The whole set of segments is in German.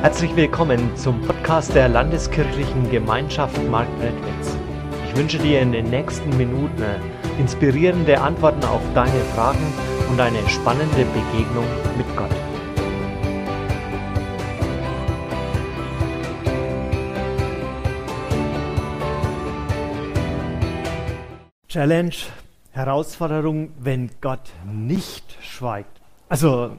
Herzlich willkommen zum Podcast der Landeskirchlichen Gemeinschaft Marktredwitz. Ich wünsche dir in den nächsten Minuten inspirierende Antworten auf deine Fragen und eine spannende Begegnung mit Gott. Challenge, Herausforderung, wenn Gott nicht schweigt. Also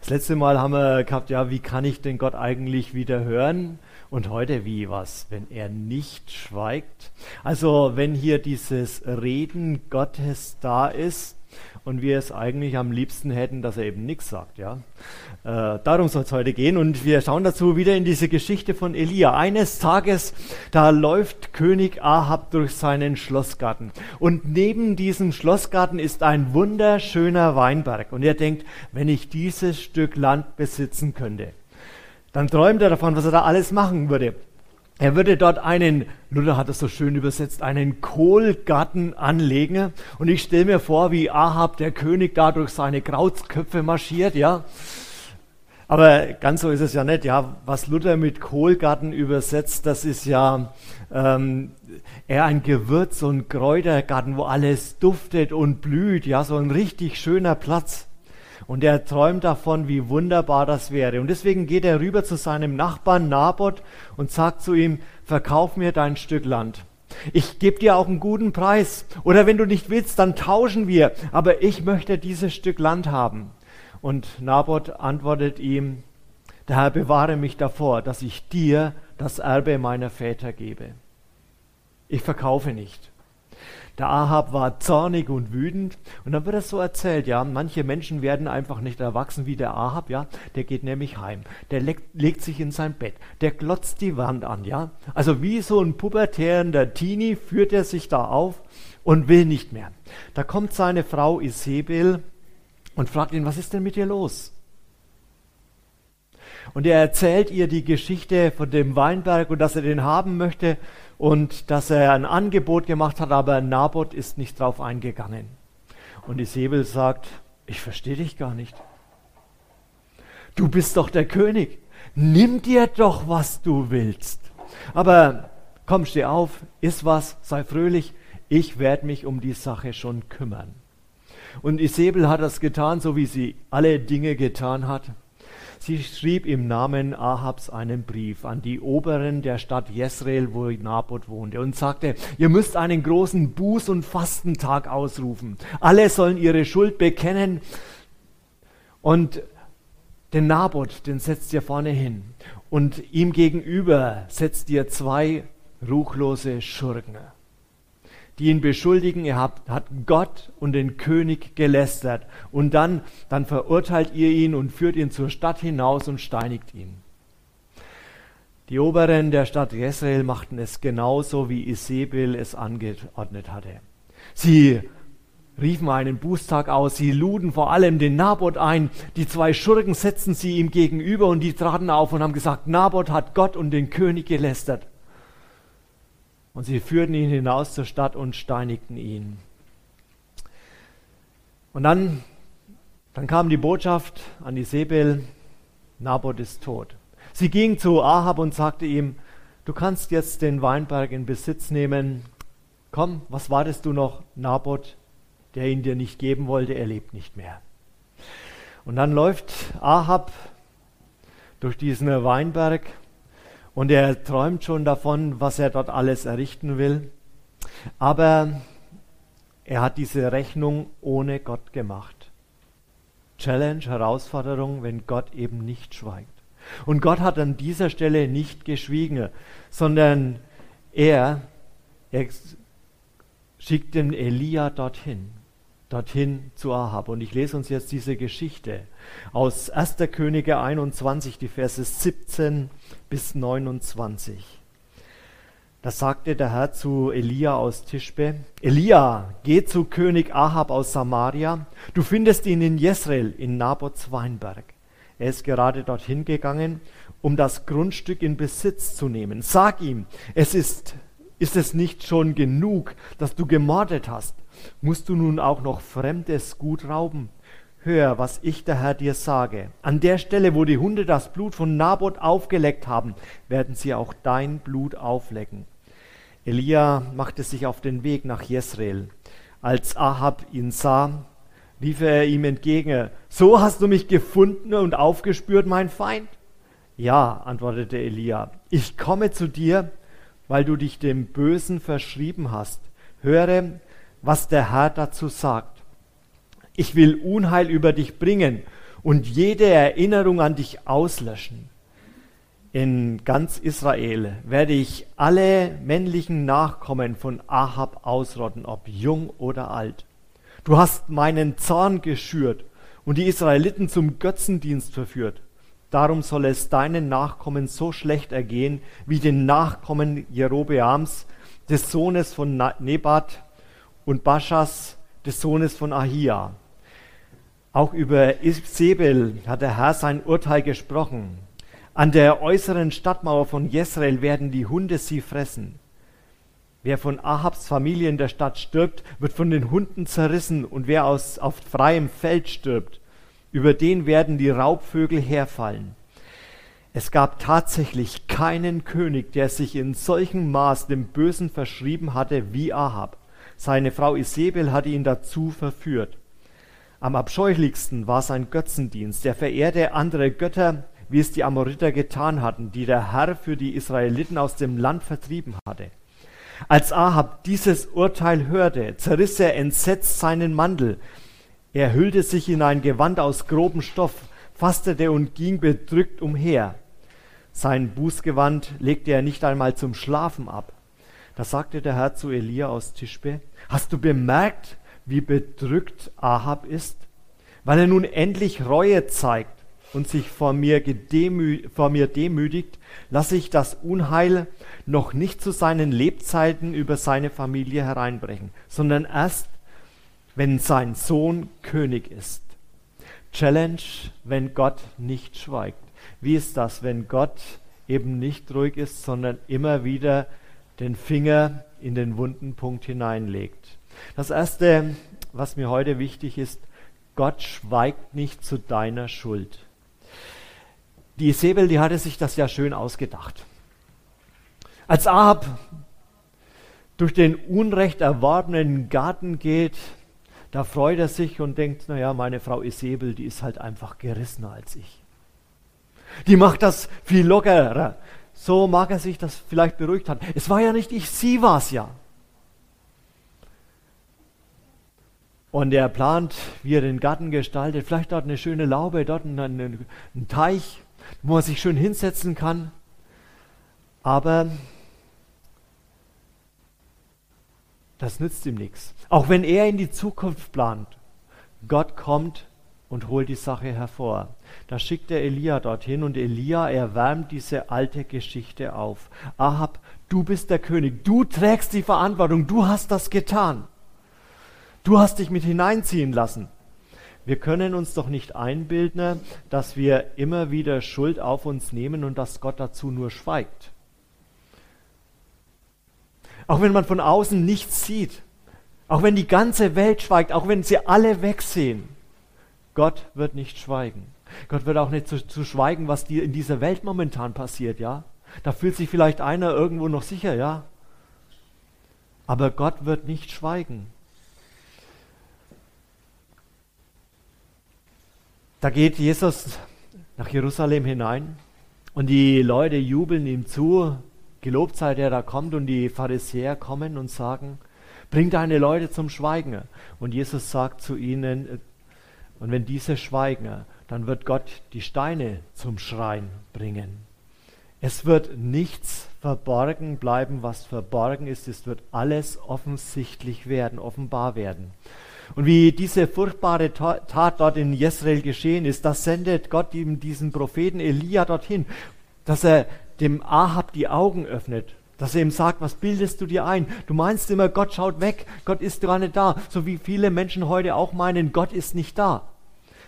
das letzte Mal haben wir gehabt, ja, wie kann ich denn Gott eigentlich wieder hören? Und heute wie was, wenn er nicht schweigt? Also wenn hier dieses Reden Gottes da ist, und wir es eigentlich am liebsten hätten, dass er eben nichts sagt. Ja? Äh, darum soll es heute gehen und wir schauen dazu wieder in diese Geschichte von Elia. Eines Tages, da läuft König Ahab durch seinen Schlossgarten und neben diesem Schlossgarten ist ein wunderschöner Weinberg und er denkt, wenn ich dieses Stück Land besitzen könnte, dann träumt er davon, was er da alles machen würde. Er würde dort einen, Luther hat es so schön übersetzt, einen Kohlgarten anlegen. Und ich stelle mir vor, wie Ahab, der König, da durch seine Krautsköpfe marschiert, ja. Aber ganz so ist es ja nicht, ja. Was Luther mit Kohlgarten übersetzt, das ist ja ähm, eher ein Gewürz- und Kräutergarten, wo alles duftet und blüht, ja, so ein richtig schöner Platz. Und er träumt davon, wie wunderbar das wäre. Und deswegen geht er rüber zu seinem Nachbarn Naboth und sagt zu ihm, verkauf mir dein Stück Land. Ich gebe dir auch einen guten Preis. Oder wenn du nicht willst, dann tauschen wir. Aber ich möchte dieses Stück Land haben. Und Naboth antwortet ihm, der Herr bewahre mich davor, dass ich dir das Erbe meiner Väter gebe. Ich verkaufe nicht. Der Ahab war zornig und wütend. Und dann wird es so erzählt, ja, manche Menschen werden einfach nicht erwachsen wie der Ahab, ja. Der geht nämlich heim. Der legt, legt sich in sein Bett. Der glotzt die Wand an, ja. Also wie so ein pubertärender Teenie führt er sich da auf und will nicht mehr. Da kommt seine Frau Isabel und fragt ihn, was ist denn mit dir los? Und er erzählt ihr die Geschichte von dem Weinberg und dass er den haben möchte und dass er ein Angebot gemacht hat, aber Naboth ist nicht drauf eingegangen. Und Isabel sagt, ich verstehe dich gar nicht. Du bist doch der König. Nimm dir doch, was du willst. Aber komm, steh auf, iss was, sei fröhlich. Ich werde mich um die Sache schon kümmern. Und Isabel hat das getan, so wie sie alle Dinge getan hat. Sie schrieb im Namen Ahabs einen Brief an die Oberen der Stadt Jezreel, wo Naboth wohnte, und sagte, ihr müsst einen großen Buß- und Fastentag ausrufen. Alle sollen ihre Schuld bekennen und den Naboth, den setzt ihr vorne hin. Und ihm gegenüber setzt ihr zwei ruchlose Schurken die ihn beschuldigen, er hat, hat Gott und den König gelästert. Und dann, dann verurteilt ihr ihn und führt ihn zur Stadt hinaus und steinigt ihn. Die Oberen der Stadt Jezreel machten es genauso, wie Isabel es angeordnet hatte. Sie riefen einen Bußtag aus, sie luden vor allem den Naboth ein, die zwei Schurken setzten sie ihm gegenüber und die traten auf und haben gesagt, Naboth hat Gott und den König gelästert. Und sie führten ihn hinaus zur Stadt und steinigten ihn. Und dann, dann kam die Botschaft an Isabel, Naboth ist tot. Sie ging zu Ahab und sagte ihm, du kannst jetzt den Weinberg in Besitz nehmen. Komm, was wartest du noch? Naboth, der ihn dir nicht geben wollte, er lebt nicht mehr. Und dann läuft Ahab durch diesen Weinberg und er träumt schon davon, was er dort alles errichten will. Aber er hat diese Rechnung ohne Gott gemacht. Challenge, Herausforderung, wenn Gott eben nicht schweigt. Und Gott hat an dieser Stelle nicht geschwiegen, sondern er, er schickt den Elia dorthin dorthin zu Ahab. Und ich lese uns jetzt diese Geschichte aus 1. Könige 21, die Verse 17 bis 29. Da sagte der Herr zu Elia aus Tischbe, Elia, geh zu König Ahab aus Samaria, du findest ihn in Jezreel, in Nabots Weinberg. Er ist gerade dorthin gegangen, um das Grundstück in Besitz zu nehmen. Sag ihm, es ist, ist es nicht schon genug, dass du gemordet hast? Musst du nun auch noch fremdes Gut rauben? hör, was ich der Herr dir sage. An der Stelle, wo die Hunde das Blut von Naboth aufgeleckt haben, werden sie auch dein Blut auflecken. Elia machte sich auf den Weg nach Jezreel. Als Ahab ihn sah, rief er ihm entgegen, so hast du mich gefunden und aufgespürt, mein Feind? Ja, antwortete Elia, ich komme zu dir, weil du dich dem Bösen verschrieben hast. Höre, was der Herr dazu sagt. Ich will Unheil über dich bringen und jede Erinnerung an dich auslöschen. In ganz Israel werde ich alle männlichen Nachkommen von Ahab ausrotten, ob jung oder alt. Du hast meinen Zorn geschürt und die Israeliten zum Götzendienst verführt. Darum soll es deinen Nachkommen so schlecht ergehen wie den Nachkommen Jerobeams, des Sohnes von Nebat und Baschas, des Sohnes von Ahia. Auch über Isabel hat der Herr sein Urteil gesprochen. An der äußeren Stadtmauer von Jezreel werden die Hunde sie fressen. Wer von Ahabs Familie in der Stadt stirbt, wird von den Hunden zerrissen, und wer aus, auf freiem Feld stirbt, über den werden die Raubvögel herfallen. Es gab tatsächlich keinen König, der sich in solchem Maß dem Bösen verschrieben hatte wie Ahab. Seine Frau Isabel hatte ihn dazu verführt. Am abscheulichsten war sein Götzendienst. Er verehrte andere Götter, wie es die Amoriter getan hatten, die der Herr für die Israeliten aus dem Land vertrieben hatte. Als Ahab dieses Urteil hörte, zerriss er entsetzt seinen Mantel. Er hüllte sich in ein Gewand aus grobem Stoff, fastete und ging bedrückt umher. Sein Bußgewand legte er nicht einmal zum Schlafen ab. Da sagte der Herr zu Elia aus Tischbe, hast du bemerkt, wie bedrückt Ahab ist? Weil er nun endlich Reue zeigt und sich vor mir, vor mir demütigt, lasse ich das Unheil noch nicht zu seinen Lebzeiten über seine Familie hereinbrechen, sondern erst, wenn sein Sohn König ist. Challenge, wenn Gott nicht schweigt. Wie ist das, wenn Gott eben nicht ruhig ist, sondern immer wieder den Finger in den wunden Punkt hineinlegt? Das Erste, was mir heute wichtig ist, Gott schweigt nicht zu deiner Schuld. Die Isabel, die hatte sich das ja schön ausgedacht. Als Ahab durch den unrecht erworbenen Garten geht, da freut er sich und denkt, naja, meine Frau Isabel, die ist halt einfach gerissener als ich. Die macht das viel lockerer. So mag er sich das vielleicht beruhigt haben. Es war ja nicht ich, sie war es ja. Und er plant, wie er den Garten gestaltet. Vielleicht dort eine schöne Laube, dort einen, einen Teich wo man sich schön hinsetzen kann. Aber das nützt ihm nichts. Auch wenn er in die Zukunft plant, Gott kommt und holt die Sache hervor. Da schickt er Elia dorthin und Elia erwärmt diese alte Geschichte auf. Ahab, du bist der König, du trägst die Verantwortung, du hast das getan. Du hast dich mit hineinziehen lassen. Wir können uns doch nicht einbilden, dass wir immer wieder Schuld auf uns nehmen und dass Gott dazu nur schweigt. Auch wenn man von außen nichts sieht, auch wenn die ganze Welt schweigt, auch wenn sie alle wegsehen, Gott wird nicht schweigen. Gott wird auch nicht zu, zu schweigen, was dir in dieser Welt momentan passiert, ja? Da fühlt sich vielleicht einer irgendwo noch sicher, ja? Aber Gott wird nicht schweigen. Da geht Jesus nach Jerusalem hinein und die Leute jubeln ihm zu, gelobt sei der da kommt und die Pharisäer kommen und sagen, bring deine Leute zum Schweigen. Und Jesus sagt zu ihnen, und wenn diese schweigen, dann wird Gott die Steine zum Schreien bringen. Es wird nichts verborgen bleiben, was verborgen ist. Es wird alles offensichtlich werden, offenbar werden. Und wie diese furchtbare Tat dort in Jezreel geschehen ist, das sendet Gott ihm diesen Propheten Elia dorthin, dass er dem Ahab die Augen öffnet, dass er ihm sagt, was bildest du dir ein? Du meinst immer, Gott schaut weg, Gott ist gar nicht da, so wie viele Menschen heute auch meinen, Gott ist nicht da.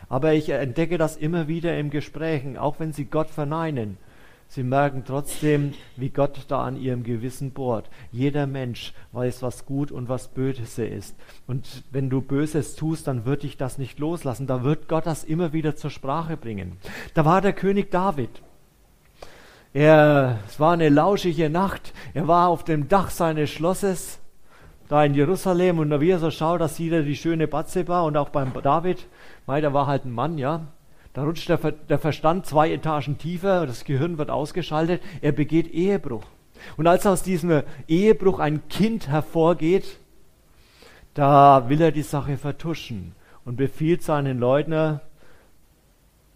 Aber ich entdecke das immer wieder im Gesprächen, auch wenn sie Gott verneinen. Sie merken trotzdem, wie Gott da an ihrem Gewissen bohrt. Jeder Mensch weiß, was gut und was böse ist. Und wenn du Böses tust, dann wird dich das nicht loslassen. Da wird Gott das immer wieder zur Sprache bringen. Da war der König David. Er, es war eine lauschige Nacht. Er war auf dem Dach seines Schlosses da in Jerusalem und wie er so schaut, da sieht er die schöne Bathseba und auch beim David, weil der war halt ein Mann, ja, da rutscht der, der Verstand zwei Etagen tiefer, das Gehirn wird ausgeschaltet, er begeht Ehebruch. Und als aus diesem Ehebruch ein Kind hervorgeht, da will er die Sache vertuschen und befiehlt seinen Leutner,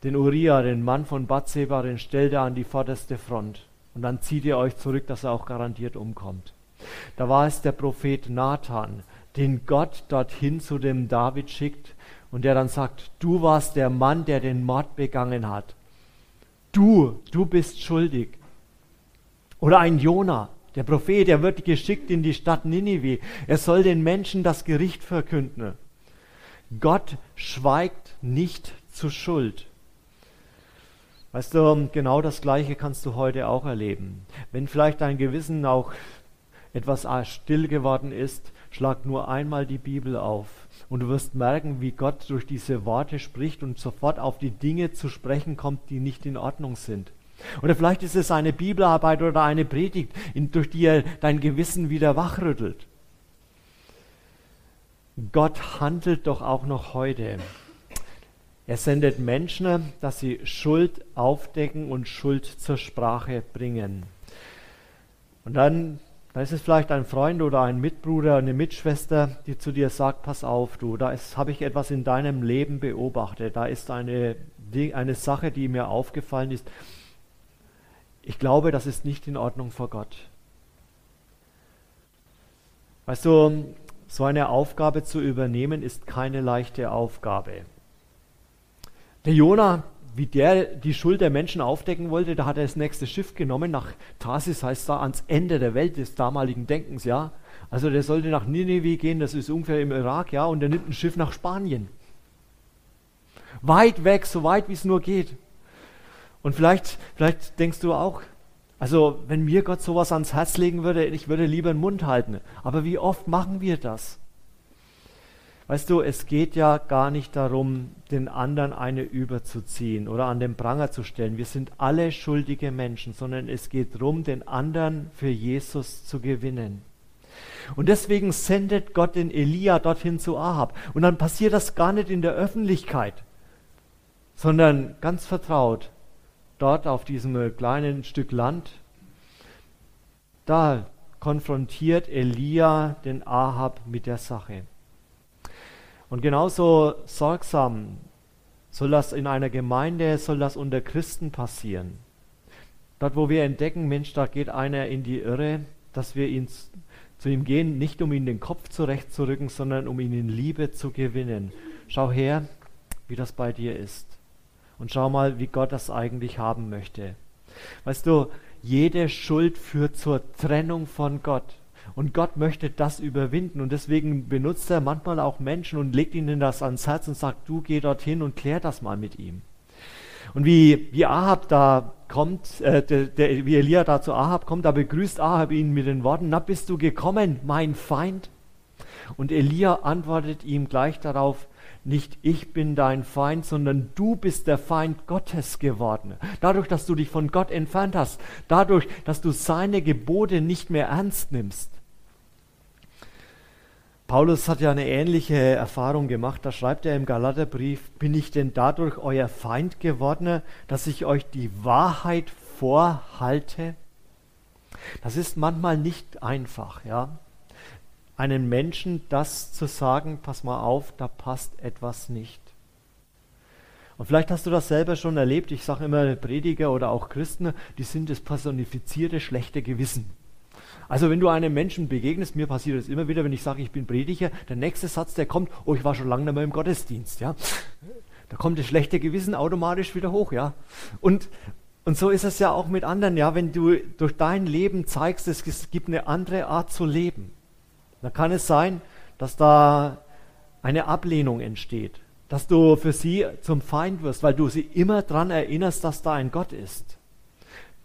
den Uriah, den Mann von Bathseba, den stellt er an die vorderste Front. Und dann zieht ihr euch zurück, dass er auch garantiert umkommt. Da war es der Prophet Nathan, den Gott dorthin zu dem David schickt, und der dann sagt, du warst der Mann, der den Mord begangen hat. Du, du bist schuldig. Oder ein Jona, der Prophet, der wird geschickt in die Stadt Ninive. Er soll den Menschen das Gericht verkünden. Gott schweigt nicht zu Schuld. Weißt du, genau das Gleiche kannst du heute auch erleben. Wenn vielleicht dein Gewissen auch etwas still geworden ist, schlag nur einmal die Bibel auf und du wirst merken, wie Gott durch diese Worte spricht und sofort auf die Dinge zu sprechen kommt, die nicht in Ordnung sind. Oder vielleicht ist es eine Bibelarbeit oder eine Predigt, durch die er dein Gewissen wieder wachrüttelt. Gott handelt doch auch noch heute. Er sendet Menschen, dass sie Schuld aufdecken und Schuld zur Sprache bringen. Und dann da ist es vielleicht ein Freund oder ein Mitbruder, eine Mitschwester, die zu dir sagt, pass auf, du, da habe ich etwas in deinem Leben beobachtet, da ist eine, eine Sache, die mir aufgefallen ist. Ich glaube, das ist nicht in Ordnung vor Gott. Weißt du, so eine Aufgabe zu übernehmen, ist keine leichte Aufgabe. Der Jona wie der die Schuld der Menschen aufdecken wollte, da hat er das nächste Schiff genommen, nach Tarsis heißt da ans Ende der Welt des damaligen Denkens, ja. Also der sollte nach Nineveh gehen, das ist ungefähr im Irak, ja, und er nimmt ein Schiff nach Spanien. Weit weg, so weit wie es nur geht. Und vielleicht, vielleicht denkst du auch, also wenn mir Gott sowas ans Herz legen würde, ich würde lieber den Mund halten. Aber wie oft machen wir das? Weißt du, es geht ja gar nicht darum, den anderen eine überzuziehen oder an den Pranger zu stellen. Wir sind alle schuldige Menschen, sondern es geht darum, den anderen für Jesus zu gewinnen. Und deswegen sendet Gott den Elia dorthin zu Ahab. Und dann passiert das gar nicht in der Öffentlichkeit, sondern ganz vertraut, dort auf diesem kleinen Stück Land. Da konfrontiert Elia den Ahab mit der Sache. Und genauso sorgsam soll das in einer Gemeinde, soll das unter Christen passieren. Dort, wo wir entdecken, Mensch, da geht einer in die Irre, dass wir ihn, zu ihm gehen, nicht um ihn den Kopf zurechtzurücken, sondern um ihn in Liebe zu gewinnen. Schau her, wie das bei dir ist. Und schau mal, wie Gott das eigentlich haben möchte. Weißt du, jede Schuld führt zur Trennung von Gott. Und Gott möchte das überwinden. Und deswegen benutzt er manchmal auch Menschen und legt ihnen das ans Herz und sagt, du geh dorthin und klär das mal mit ihm. Und wie, wie Ahab da kommt, äh, der, der, wie Elia da zu Ahab kommt, da begrüßt Ahab ihn mit den Worten, na bist du gekommen, mein Feind? Und Elia antwortet ihm gleich darauf, nicht ich bin dein Feind, sondern du bist der Feind Gottes geworden. Dadurch, dass du dich von Gott entfernt hast, dadurch, dass du seine Gebote nicht mehr ernst nimmst. Paulus hat ja eine ähnliche Erfahrung gemacht. Da schreibt er im Galaterbrief, bin ich denn dadurch euer Feind geworden, dass ich euch die Wahrheit vorhalte? Das ist manchmal nicht einfach, ja. Einen Menschen das zu sagen, pass mal auf, da passt etwas nicht. Und vielleicht hast du das selber schon erlebt. Ich sage immer, Prediger oder auch Christen, die sind das personifizierte schlechte Gewissen. Also wenn du einem Menschen begegnest, mir passiert das immer wieder, wenn ich sage, ich bin Prediger, der nächste Satz, der kommt, oh, ich war schon lange nicht mehr im Gottesdienst, ja. Da kommt das schlechte Gewissen automatisch wieder hoch, ja. Und, und so ist es ja auch mit anderen, ja. Wenn du durch dein Leben zeigst, es gibt eine andere Art zu leben, dann kann es sein, dass da eine Ablehnung entsteht, dass du für sie zum Feind wirst, weil du sie immer daran erinnerst, dass da ein Gott ist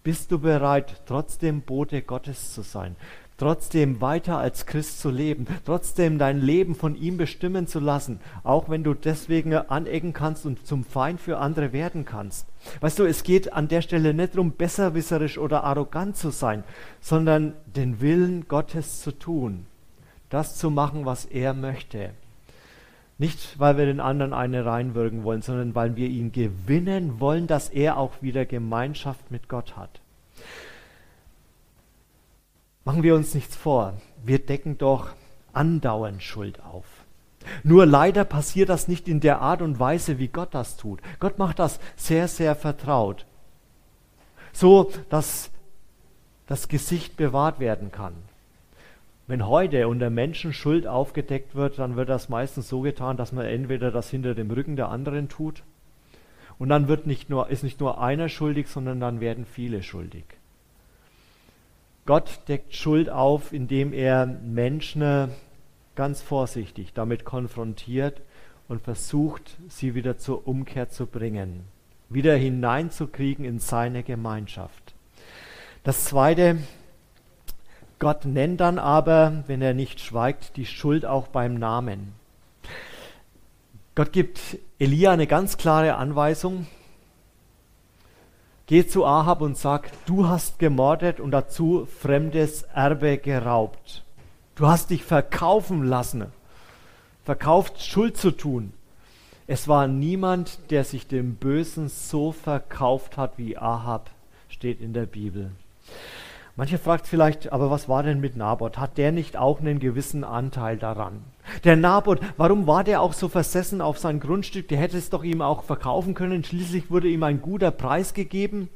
Bist du bereit, trotzdem Bote Gottes zu sein? Trotzdem weiter als Christ zu leben, trotzdem dein Leben von ihm bestimmen zu lassen, auch wenn du deswegen anecken kannst und zum Feind für andere werden kannst. Weißt du, es geht an der Stelle nicht darum, besserwisserisch oder arrogant zu sein, sondern den Willen Gottes zu tun, das zu machen, was er möchte. Nicht, weil wir den anderen eine reinwirken wollen, sondern weil wir ihn gewinnen wollen, dass er auch wieder Gemeinschaft mit Gott hat. Machen wir uns nichts vor, wir decken doch andauernd Schuld auf. Nur leider passiert das nicht in der Art und Weise, wie Gott das tut. Gott macht das sehr, sehr vertraut. So, dass das Gesicht bewahrt werden kann. Wenn heute unter Menschen Schuld aufgedeckt wird, dann wird das meistens so getan, dass man entweder das hinter dem Rücken der anderen tut und dann wird nicht nur, ist nicht nur einer schuldig, sondern dann werden viele schuldig. Gott deckt Schuld auf, indem er Menschen ganz vorsichtig damit konfrontiert und versucht, sie wieder zur Umkehr zu bringen, wieder hineinzukriegen in seine Gemeinschaft. Das Zweite, Gott nennt dann aber, wenn er nicht schweigt, die Schuld auch beim Namen. Gott gibt Elia eine ganz klare Anweisung. Geh zu Ahab und sag, du hast gemordet und dazu fremdes Erbe geraubt. Du hast dich verkaufen lassen, verkauft Schuld zu tun. Es war niemand, der sich dem Bösen so verkauft hat wie Ahab, steht in der Bibel. Manche fragt vielleicht, aber was war denn mit Naboth? Hat der nicht auch einen gewissen Anteil daran? Der Naboth, warum war der auch so versessen auf sein Grundstück? Der hätte es doch ihm auch verkaufen können. Schließlich wurde ihm ein guter Preis gegeben.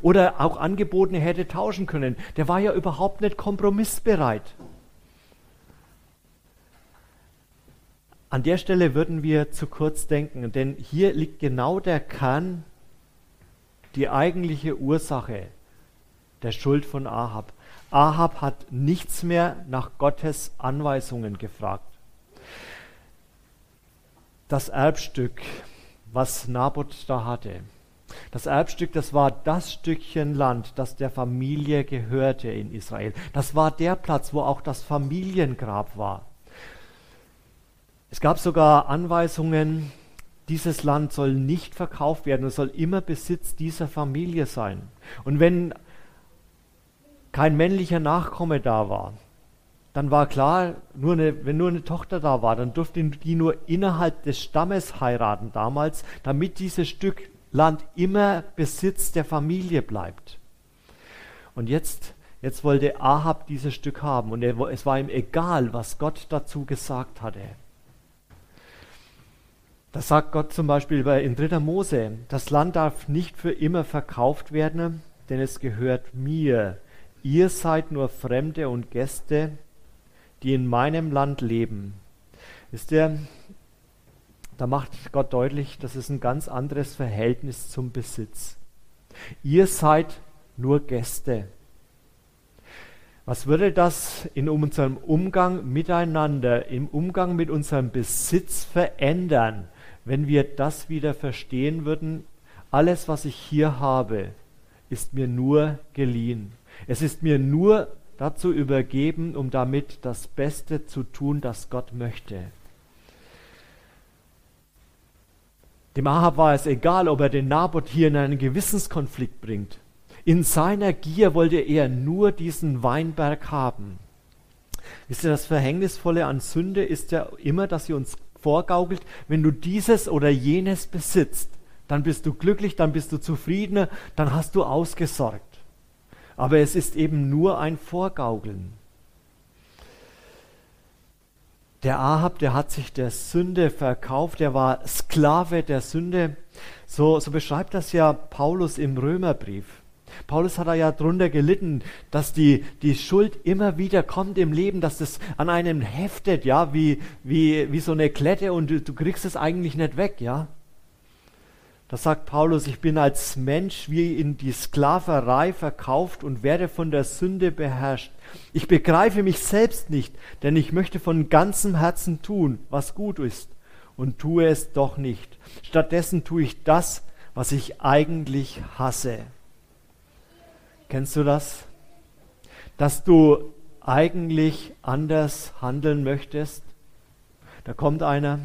Oder auch angeboten, er hätte tauschen können. Der war ja überhaupt nicht kompromissbereit. An der Stelle würden wir zu kurz denken, denn hier liegt genau der Kern, die eigentliche Ursache der Schuld von Ahab. Ahab hat nichts mehr nach Gottes Anweisungen gefragt. Das Erbstück, was Naboth da hatte, das Erbstück, das war das Stückchen Land, das der Familie gehörte in Israel. Das war der Platz, wo auch das Familiengrab war. Es gab sogar Anweisungen, dieses Land soll nicht verkauft werden, es soll immer Besitz dieser Familie sein. Und wenn kein männlicher Nachkomme da war, dann war klar, nur eine, wenn nur eine Tochter da war, dann durfte die nur innerhalb des Stammes heiraten damals, damit dieses Stück Land immer Besitz der Familie bleibt. Und jetzt, jetzt wollte Ahab dieses Stück haben und er, es war ihm egal, was Gott dazu gesagt hatte. Das sagt Gott zum Beispiel bei, in 3. Mose, das Land darf nicht für immer verkauft werden, denn es gehört mir, Ihr seid nur Fremde und Gäste, die in meinem Land leben. Ist der, da macht Gott deutlich, das ist ein ganz anderes Verhältnis zum Besitz. Ihr seid nur Gäste. Was würde das in unserem Umgang miteinander, im Umgang mit unserem Besitz verändern, wenn wir das wieder verstehen würden? Alles, was ich hier habe, ist mir nur geliehen. Es ist mir nur dazu übergeben, um damit das Beste zu tun, das Gott möchte. Dem Ahab war es egal, ob er den Naboth hier in einen Gewissenskonflikt bringt. In seiner Gier wollte er nur diesen Weinberg haben. Wisst ihr, das Verhängnisvolle an Sünde ist ja immer, dass sie uns vorgaukelt, wenn du dieses oder jenes besitzt, dann bist du glücklich, dann bist du zufriedener, dann hast du ausgesorgt. Aber es ist eben nur ein Vorgaukeln. Der Ahab, der hat sich der Sünde verkauft, der war Sklave der Sünde. So, so beschreibt das ja Paulus im Römerbrief. Paulus hat da ja drunter gelitten, dass die, die Schuld immer wieder kommt im Leben, dass es an einem heftet, ja, wie, wie, wie so eine Klette und du, du kriegst es eigentlich nicht weg, ja. Da sagt Paulus, ich bin als Mensch wie in die Sklaverei verkauft und werde von der Sünde beherrscht. Ich begreife mich selbst nicht, denn ich möchte von ganzem Herzen tun, was gut ist, und tue es doch nicht. Stattdessen tue ich das, was ich eigentlich hasse. Kennst du das? Dass du eigentlich anders handeln möchtest? Da kommt einer,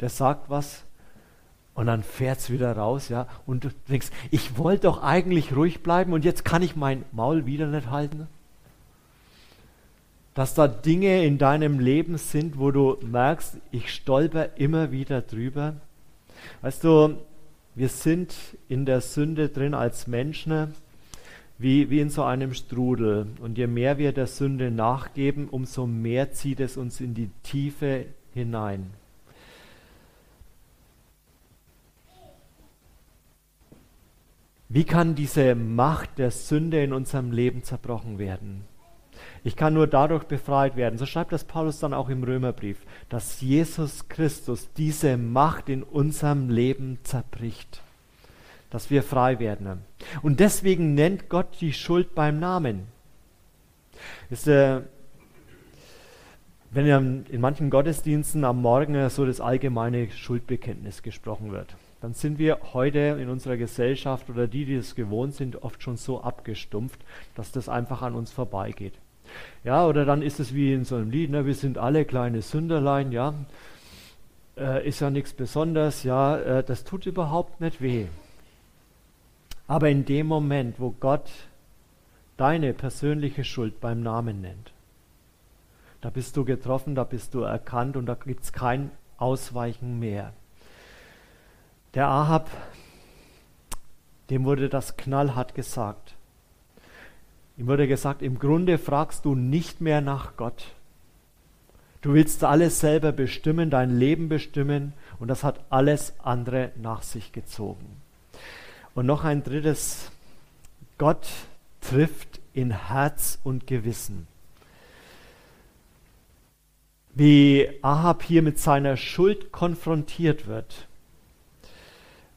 der sagt was und dann fährt es wieder raus, ja, und du denkst, ich wollte doch eigentlich ruhig bleiben und jetzt kann ich mein Maul wieder nicht halten. Dass da Dinge in deinem Leben sind, wo du merkst, ich stolper immer wieder drüber. Weißt du, wir sind in der Sünde drin als Menschen, wie, wie in so einem Strudel. Und je mehr wir der Sünde nachgeben, umso mehr zieht es uns in die Tiefe hinein. Wie kann diese Macht der Sünde in unserem Leben zerbrochen werden? Ich kann nur dadurch befreit werden. So schreibt das Paulus dann auch im Römerbrief, dass Jesus Christus diese Macht in unserem Leben zerbricht dass wir frei werden. Und deswegen nennt Gott die Schuld beim Namen. Ist, äh, wenn in manchen Gottesdiensten am Morgen so das allgemeine Schuldbekenntnis gesprochen wird, dann sind wir heute in unserer Gesellschaft oder die, die es gewohnt sind, oft schon so abgestumpft, dass das einfach an uns vorbeigeht. Ja, oder dann ist es wie in so einem Lied, ne, wir sind alle kleine Sünderlein, ja, äh, ist ja nichts Besonderes, ja, äh, das tut überhaupt nicht weh. Aber in dem Moment, wo Gott deine persönliche Schuld beim Namen nennt, da bist du getroffen, da bist du erkannt und da gibt es kein Ausweichen mehr. Der Ahab, dem wurde das knallhart gesagt. Ihm wurde gesagt, im Grunde fragst du nicht mehr nach Gott. Du willst alles selber bestimmen, dein Leben bestimmen und das hat alles andere nach sich gezogen. Und noch ein drittes, Gott trifft in Herz und Gewissen. Wie Ahab hier mit seiner Schuld konfrontiert wird.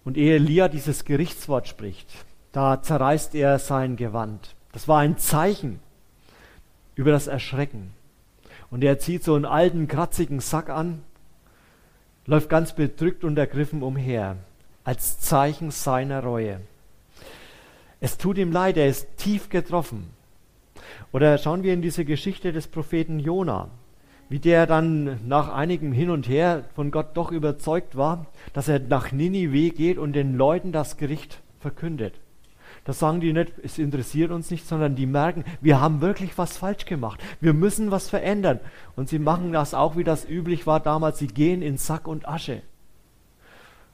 Und ehe Elia dieses Gerichtswort spricht, da zerreißt er sein Gewand. Das war ein Zeichen über das Erschrecken. Und er zieht so einen alten, kratzigen Sack an, läuft ganz bedrückt und ergriffen umher als Zeichen seiner Reue. Es tut ihm leid, er ist tief getroffen. Oder schauen wir in diese Geschichte des Propheten Jona, wie der dann nach einigem Hin und Her von Gott doch überzeugt war, dass er nach Ninive geht und den Leuten das Gericht verkündet. Das sagen die nicht, es interessiert uns nicht, sondern die merken, wir haben wirklich was falsch gemacht. Wir müssen was verändern. Und sie machen das auch, wie das üblich war damals. Sie gehen in Sack und Asche.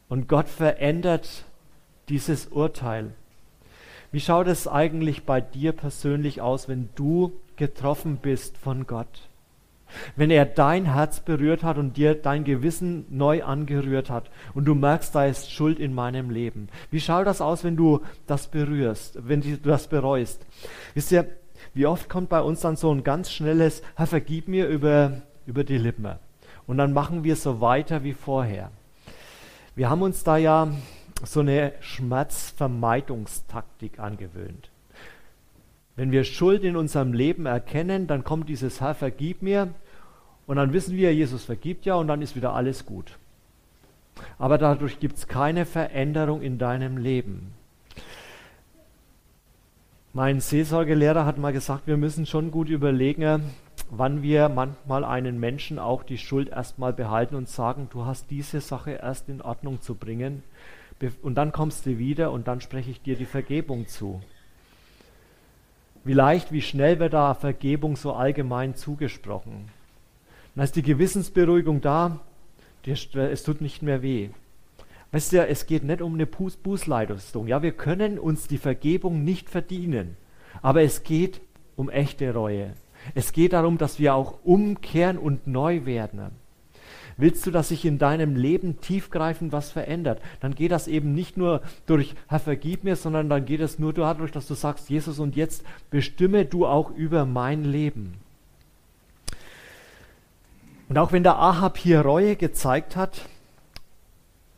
Und Gott verändert dieses Urteil. Wie schaut es eigentlich bei dir persönlich aus, wenn du getroffen bist von Gott? Wenn er dein Herz berührt hat und dir dein Gewissen neu angerührt hat und du merkst, da ist Schuld in meinem Leben. Wie schaut das aus, wenn du das berührst, wenn du das bereust? Wisst ihr, wie oft kommt bei uns dann so ein ganz schnelles, Herr, vergib mir über, über die Lippen. Und dann machen wir so weiter wie vorher. Wir haben uns da ja so eine Schmerzvermeidungstaktik angewöhnt. Wenn wir Schuld in unserem Leben erkennen, dann kommt dieses Herr, vergib mir. Und dann wissen wir, Jesus vergibt ja und dann ist wieder alles gut. Aber dadurch gibt es keine Veränderung in deinem Leben. Mein Seelsorgelehrer hat mal gesagt, wir müssen schon gut überlegen, wann wir manchmal einen Menschen auch die Schuld erstmal behalten und sagen, du hast diese Sache erst in Ordnung zu bringen und dann kommst du wieder und dann spreche ich dir die Vergebung zu. Wie leicht, wie schnell wird da Vergebung so allgemein zugesprochen. Dann ist die Gewissensberuhigung da, es tut nicht mehr weh. Weißt du, es geht nicht um eine Bußleistung. Ja, wir können uns die Vergebung nicht verdienen, aber es geht um echte Reue. Es geht darum, dass wir auch umkehren und neu werden. Willst du, dass sich in deinem Leben tiefgreifend was verändert, dann geht das eben nicht nur durch, Herr, vergib mir, sondern dann geht es nur dadurch, dass du sagst, Jesus, und jetzt bestimme du auch über mein Leben. Und auch wenn der Ahab hier Reue gezeigt hat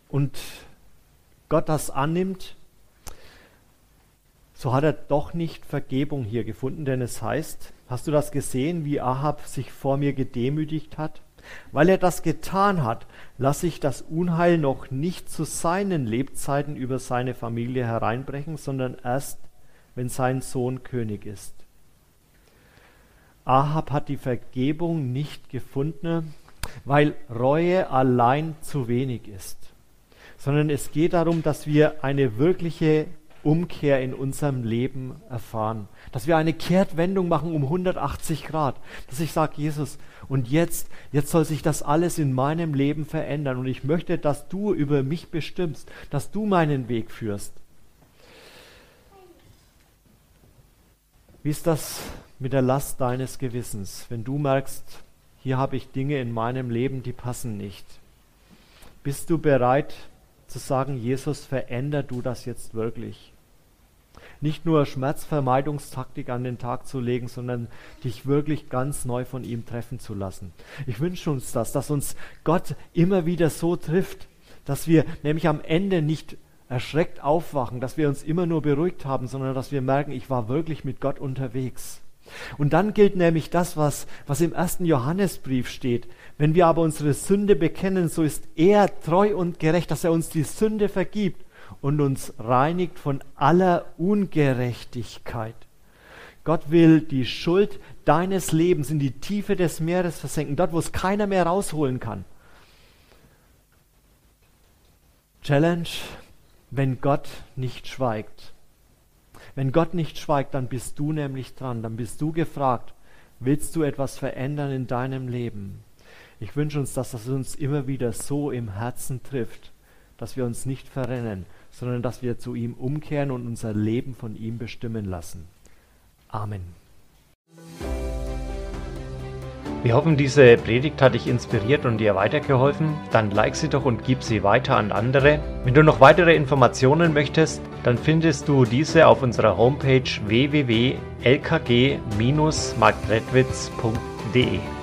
und Gott das annimmt, so hat er doch nicht Vergebung hier gefunden, denn es heißt, hast du das gesehen, wie Ahab sich vor mir gedemütigt hat? Weil er das getan hat, lasse ich das Unheil noch nicht zu seinen Lebzeiten über seine Familie hereinbrechen, sondern erst, wenn sein Sohn König ist. Ahab hat die Vergebung nicht gefunden, weil Reue allein zu wenig ist, sondern es geht darum, dass wir eine wirkliche Umkehr in unserem Leben erfahren, dass wir eine Kehrtwendung machen um 180 Grad, dass ich sage, Jesus, und jetzt, jetzt soll sich das alles in meinem Leben verändern und ich möchte, dass du über mich bestimmst, dass du meinen Weg führst. Wie ist das mit der Last deines Gewissens, wenn du merkst, hier habe ich Dinge in meinem Leben, die passen nicht? Bist du bereit zu sagen, Jesus, veränder du das jetzt wirklich? Nicht nur Schmerzvermeidungstaktik an den Tag zu legen, sondern dich wirklich ganz neu von ihm treffen zu lassen. Ich wünsche uns das, dass uns Gott immer wieder so trifft, dass wir nämlich am Ende nicht erschreckt aufwachen, dass wir uns immer nur beruhigt haben, sondern dass wir merken, ich war wirklich mit Gott unterwegs. Und dann gilt nämlich das, was, was im ersten Johannesbrief steht. Wenn wir aber unsere Sünde bekennen, so ist er treu und gerecht, dass er uns die Sünde vergibt und uns reinigt von aller Ungerechtigkeit. Gott will die Schuld deines Lebens in die Tiefe des Meeres versenken, dort, wo es keiner mehr rausholen kann. Challenge, wenn Gott nicht schweigt. Wenn Gott nicht schweigt, dann bist du nämlich dran, dann bist du gefragt, willst du etwas verändern in deinem Leben? Ich wünsche uns, dass das uns immer wieder so im Herzen trifft, dass wir uns nicht verrennen, sondern dass wir zu ihm umkehren und unser Leben von ihm bestimmen lassen. Amen. Wir hoffen, diese Predigt hat dich inspiriert und dir weitergeholfen. Dann like sie doch und gib sie weiter an andere. Wenn du noch weitere Informationen möchtest, dann findest du diese auf unserer Homepage www.lkg-marktredwitz.de.